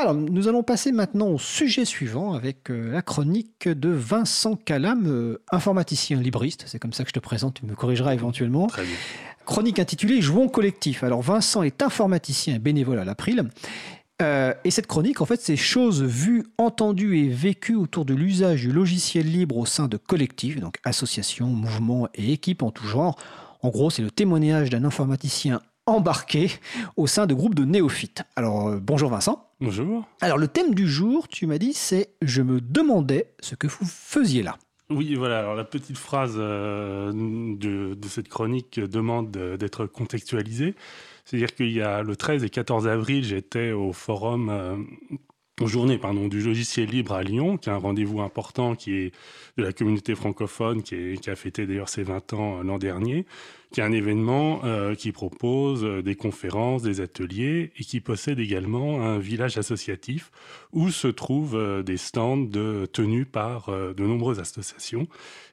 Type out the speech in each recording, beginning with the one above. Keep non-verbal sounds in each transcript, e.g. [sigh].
Alors, nous allons passer maintenant au sujet suivant avec euh, la chronique de Vincent Calam, euh, informaticien libriste. C'est comme ça que je te présente, tu me corrigeras éventuellement. Très bien. Chronique intitulée Jouons collectif. Alors, Vincent est informaticien et bénévole à l'April. Euh, et cette chronique, en fait, c'est choses vues, entendues et vécues autour de l'usage du logiciel libre au sein de collectifs, donc associations, mouvements et équipes en tout genre. En gros, c'est le témoignage d'un informaticien embarqué au sein de groupes de néophytes. Alors, euh, bonjour Vincent. Bonjour. Alors, le thème du jour, tu m'as dit, c'est Je me demandais ce que vous faisiez là. Oui, voilà. Alors la petite phrase euh, de, de cette chronique demande de- d'être contextualisée. C'est-à-dire qu'il y a le 13 et 14 avril, j'étais au forum, euh, aux journées pardon, du logiciel libre à Lyon, qui est un rendez-vous important qui est de la communauté francophone, qui, est- qui a fêté d'ailleurs ses 20 ans euh, l'an dernier, qui est un événement euh, qui propose euh, des conférences, des ateliers et qui possède également un village associatif où se trouvent euh, des stands de, tenus par de nombreuses associations.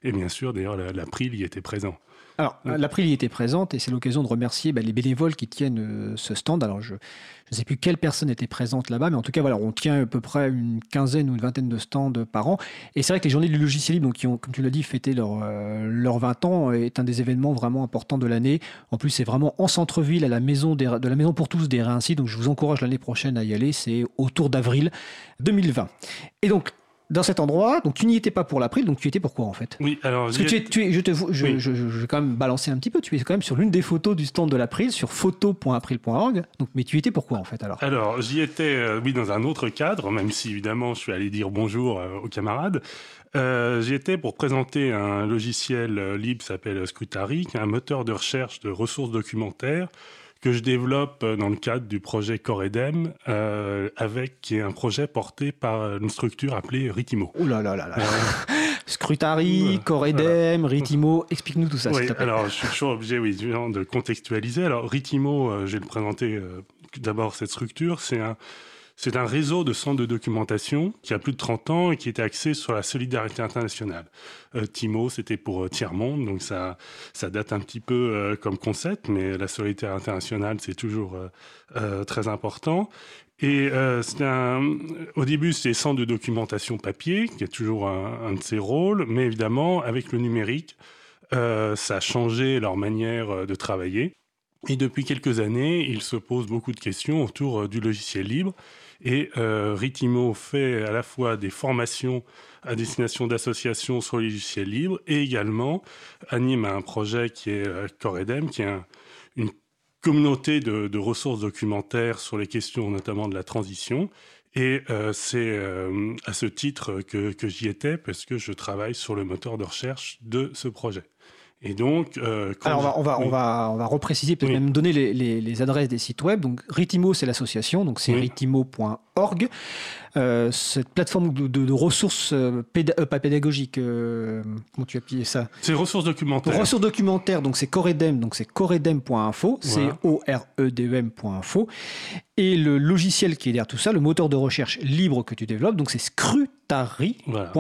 Et bien sûr, d'ailleurs, la- l'April y était présent. Alors, l'April y était présente et c'est l'occasion de remercier bah, les bénévoles qui tiennent euh, ce stand. Alors, je ne sais plus quelle personne était présente là-bas, mais en tout cas, voilà, on tient à peu près une quinzaine ou une vingtaine de stands par an. Et c'est vrai que les journées du logiciel libre, donc, qui ont, comme tu l'as dit, fêté leurs leurs 20 ans, est un des événements vraiment importants de l'année. En plus, c'est vraiment en centre-ville, à la maison de la Maison pour tous des Réincy. Donc, je vous encourage l'année prochaine à y aller. C'est autour d'avril 2020. Et donc, dans cet endroit, donc tu n'y étais pas pour l'April, donc tu étais pour quoi en fait? Oui, alors parce que tu es, tu es- je, te, je, Oui. je- je- je vais quand même balancer un petit peu. Tu es quand même sur l'une des photos du stand de l'April, sur photo.april.org. Donc, mais tu y étais pourquoi en fait alors? Alors, j'y étais, euh, oui, dans un autre cadre, même si évidemment je suis allé dire bonjour euh, aux camarades. Euh, j'y étais pour présenter un logiciel euh, libre qui s'appelle Scrutary, qui est un moteur de recherche de ressources documentaires que je développe euh, dans le cadre du projet Coredem, euh, avec qui est un projet porté par une structure appelée Ritimo. Oh là là là là. Euh, Scrutary, Voilà. Coredem, Ritimo, explique-nous tout ça s'il Oui, te plaît. alors je suis toujours obligé oui, de contextualiser. Alors Ritimo, euh, je vais le présenter euh, d'abord cette structure, c'est un, c'est un réseau de centres de documentation qui a plus de 30 ans et qui était axé sur la solidarité internationale. Euh, Timo, c'était pour euh, tiers-monde, donc ça, ça date un petit peu euh, comme concept, mais la solidarité internationale, c'est toujours très important. Et un, au début, c'est centres de documentation papier, qui est toujours un, de ses rôles, mais évidemment, avec le numérique, ça a changé leur manière de travailler. Et depuis quelques années, il se pose beaucoup de questions autour du logiciel libre. Et euh, Ritimo fait à la fois des formations à destination d'associations sur les logiciels libres et également anime un projet qui est euh, Coredem, qui est un- une communauté de, ressources documentaires sur les questions notamment de la transition. Et euh, c'est à ce titre que j'y étais parce que je travaille sur le moteur de recherche de ce projet. Et donc, euh, Alors on va, on va, oui. on va, on va repréciser, peut-être Oui. même donner les, les- les adresses des sites web. Donc Ritimo, c'est l'association, donc c'est Oui. ritimo.org. Euh, cette plateforme de, de- de ressources euh, péda- pas pédagogiques, comment tu as appelé ça? C'est ressources documentaires. Ressources documentaires, donc c'est Coredem, donc c'est coredem.info, Voilà. C-O-R-E-D-E-M.info. Et le logiciel qui est derrière tout ça, le moteur de recherche libre que tu développes, donc c'est scrutary.net. Voilà,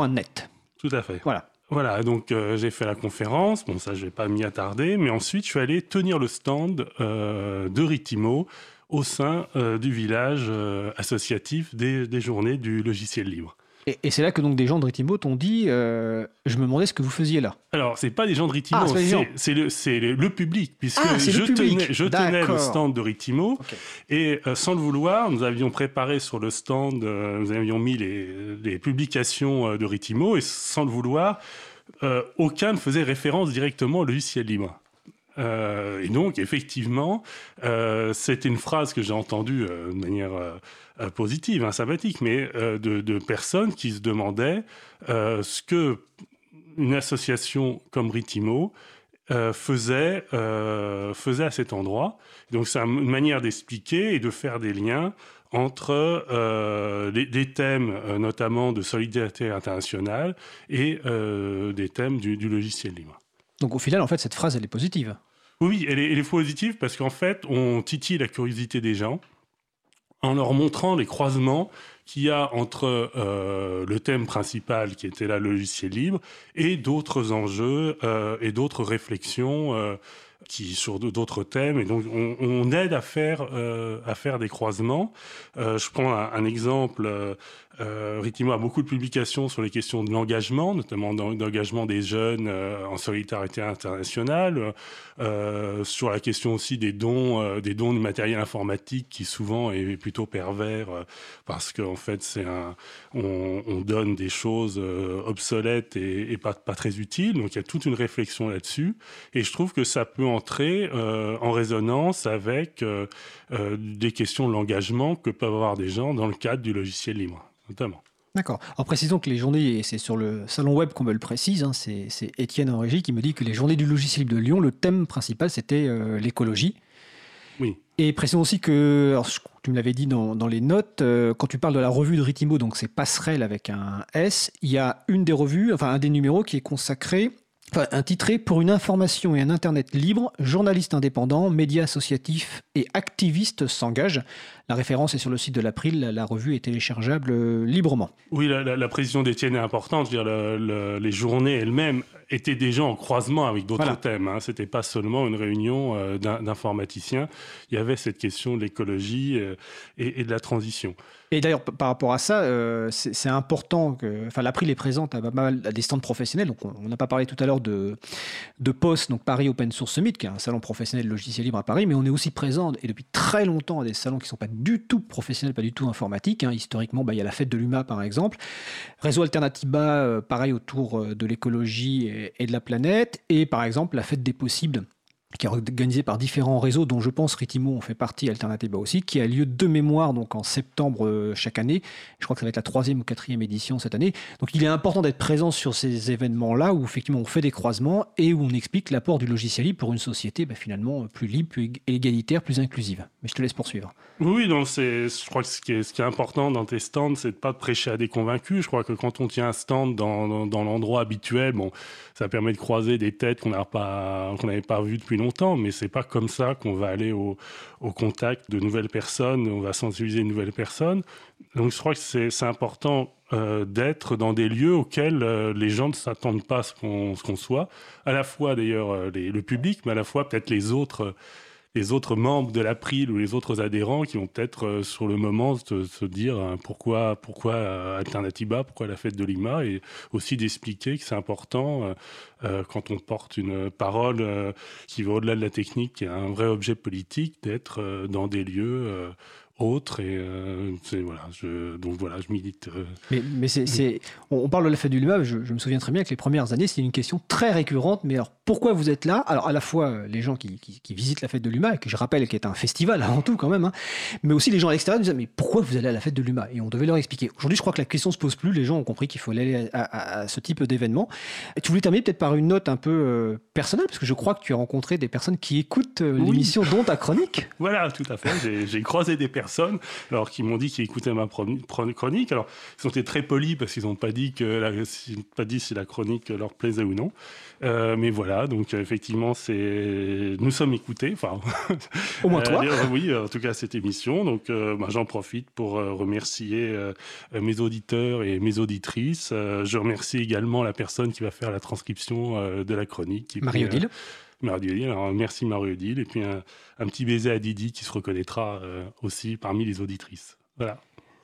tout à fait. Voilà. Voilà, donc euh, j'ai fait la conférence. Bon, ça, je vais pas m'y attarder. Mais ensuite, je suis allé tenir le stand euh, de Ritimo au sein euh, du village associatif des journées du logiciel libre. Et, et c'est là que donc des gens de Ritimo t'ont dit, euh, je me demandais ce que vous faisiez là. Alors, c'est pas des gens de Ritimo, Ah, c'est le, c'est le, le public, puisque Ah, je, le public. Tenais, je tenais le stand de Ritimo, et euh, sans le vouloir, nous avions préparé sur le stand, euh, nous avions mis les, les publications de Ritimo, et sans le vouloir, aucun ne faisait référence directement au logiciel libre. Euh, et donc, effectivement, euh, c'était une phrase que j'ai entendue euh, de manière euh, positive, hein, sympathique, mais de, personnes qui se demandaient ce que une association comme Ritimo faisait, à cet endroit. Donc, c'est une manière d'expliquer et de faire des liens entre des thèmes, notamment de solidarité internationale, et des thèmes du logiciel libre. Donc au final, en fait, cette phrase, elle est positive. Oui, elle est, elle est positive parce qu'en fait, on titille la curiosité des gens en leur montrant les croisements qu'il y a entre euh, le thème principal qui était là, le logiciel libre, et d'autres enjeux euh, et d'autres réflexions euh, qui sur d'autres thèmes. Et donc, on, aide à faire, à faire des croisements. je prends un, exemple. Euh, a beaucoup de publications sur les questions de l'engagement, notamment d'engagement des jeunes en solidarité internationale, sur la question aussi des dons, des dons de matériel informatique qui souvent est plutôt pervers parce qu'en fait c'est un, on, on, donne des choses obsolètes et, pas, pas, très utiles. Donc il y a toute une réflexion là-dessus. Et je trouve que ça peut entrer euh, en résonance avec euh, euh, des questions de l'engagement que peuvent avoir des gens dans le cadre du logiciel libre, notamment. D'accord. Alors précisons que les journées, et c'est sur le salon web qu'on me le précise, hein, c'est Étienne en régie qui me dit que les journées du logiciel de Lyon, le thème principal c'était l'écologie. Oui. Et précisons aussi que, alors, tu me l'avais dit dans, dans, les notes, quand tu parles de la revue de Ritimo, donc c'est Passerelle avec un S, il y a une des revues, enfin un des numéros qui est consacré Enfin, intitulé Pour une information et un Internet libre, journalistes indépendants, médias associatifs et activistes s'engagent. La référence est sur le site de l'April, la revue est téléchargeable euh, librement. Oui, la, précision d'Étienne est importante. Dire, les journées elles-mêmes étaient déjà en croisement avec d'autres thèmes. Hein. Ce n'était pas seulement une réunion euh, d'informaticiens. Il y avait cette question de l'écologie euh, et, de la transition. Et d'ailleurs, par rapport à ça, euh, c'est important que. Enfin, l'April est présente à, à des stands professionnels. Donc, on n'a pas parlé tout à l'heure de, de POS, donc Paris Open Source Summit, qui est un salon professionnel de logiciel libre à Paris, mais on est aussi présent, et depuis très longtemps, à des salons qui ne sont pas du tout professionnels, pas du tout informatiques. Hein. Historiquement, bah, il y a la fête de l'UMA, par exemple. Réseau Alternativa, euh, pareil, autour de l'écologie et, de la planète. Et par exemple, la fête des possibles qui est organisée par différents réseaux, dont je pense Ritimo en fait partie, Alternativa aussi, qui a lieu de mémoire donc en septembre euh, chaque année. Je crois que ça va être la troisième ou quatrième édition cette année. Donc il est important d'être présent sur ces événements-là où effectivement on fait des croisements et où on explique l'apport du logiciel libre pour une société bah, finalement plus libre, plus égalitaire, plus inclusive. Mais je te laisse poursuivre. Oui, donc je crois que ce qui, est, important dans tes stands, c'est de pas prêcher à des convaincus. Je crois que quand on tient un stand dans, dans, l'endroit habituel, bon, ça permet de croiser des têtes qu'on n'avait pas, qu'on pas vues depuis longtemps, mais c'est pas comme ça qu'on va aller au, contact de nouvelles personnes, on va sensibiliser une nouvelle personne. Donc je crois que c'est, important euh, d'être dans des lieux auxquels euh, les gens ne s'attendent pas à ce qu'on, ce qu'on soit, à la fois d'ailleurs euh, le public, mais à la fois peut-être les autres les autres membres de l'April ou les autres adhérents qui vont peut-être euh, sur le moment se, dire hein, pourquoi, pourquoi euh, Alternativa, pourquoi la fête de Lima, et aussi d'expliquer que c'est important euh, quand on porte une parole qui va au-delà de la technique, qui est un vrai objet politique, d'être dans des lieux autre. Et euh, voilà, je, donc voilà, je milite. Euh. Mais, mais c'est, on, parle de la fête du Lima, je, me souviens très bien que les premières années, c'était une question très récurrente. Mais alors, pourquoi vous êtes là? Alors, à la fois euh, les gens qui, qui, visitent la fête de l'UMA, et que je rappelle qui est un festival avant tout quand même, hein, mais aussi les gens à l'extérieur disaient Mais pourquoi vous allez à la fête de l'UMA Et on devait leur expliquer. Aujourd'hui, je crois que la question se pose plus. Les gens ont compris qu'il faut aller à, ce type d'événement. Tu voulais terminer peut-être par une note un peu personnelle, parce que je crois que tu as rencontré des personnes qui écoutent l'émission, dont ta chronique. [laughs] Voilà, tout à fait. J'ai croisé des personnes alors qui m'ont dit qu'ils écoutaient ma chronique. Alors, ils ont été très polis parce qu'ils n'ont pas dit que pas dit si la chronique leur plaisait ou non. Euh, mais voilà, donc effectivement, c'est nous sommes écoutés. Enfin, au moins [laughs] toi. Euh, oui, en tout cas cette émission. Donc, euh, bah, j'en profite pour remercier mes auditeurs et mes auditrices. je remercie également la personne qui va faire la transcription de la chronique. Marie-Odile. Marie merci Marie-Odile. Et puis un, petit baiser à Didi qui se reconnaîtra euh, aussi parmi les auditrices. Voilà.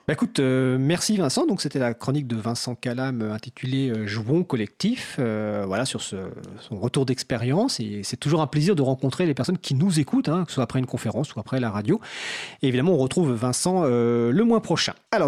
Bah écoute, euh, merci Vincent. Donc c'était la chronique de Vincent Calam euh, intitulée Jouons collectif. voilà sur son retour d'expérience. Et c'est toujours un plaisir de rencontrer les personnes qui nous écoutent, hein, que ce soit après une conférence ou après la radio. Et évidemment, on retrouve Vincent le mois prochain. Alors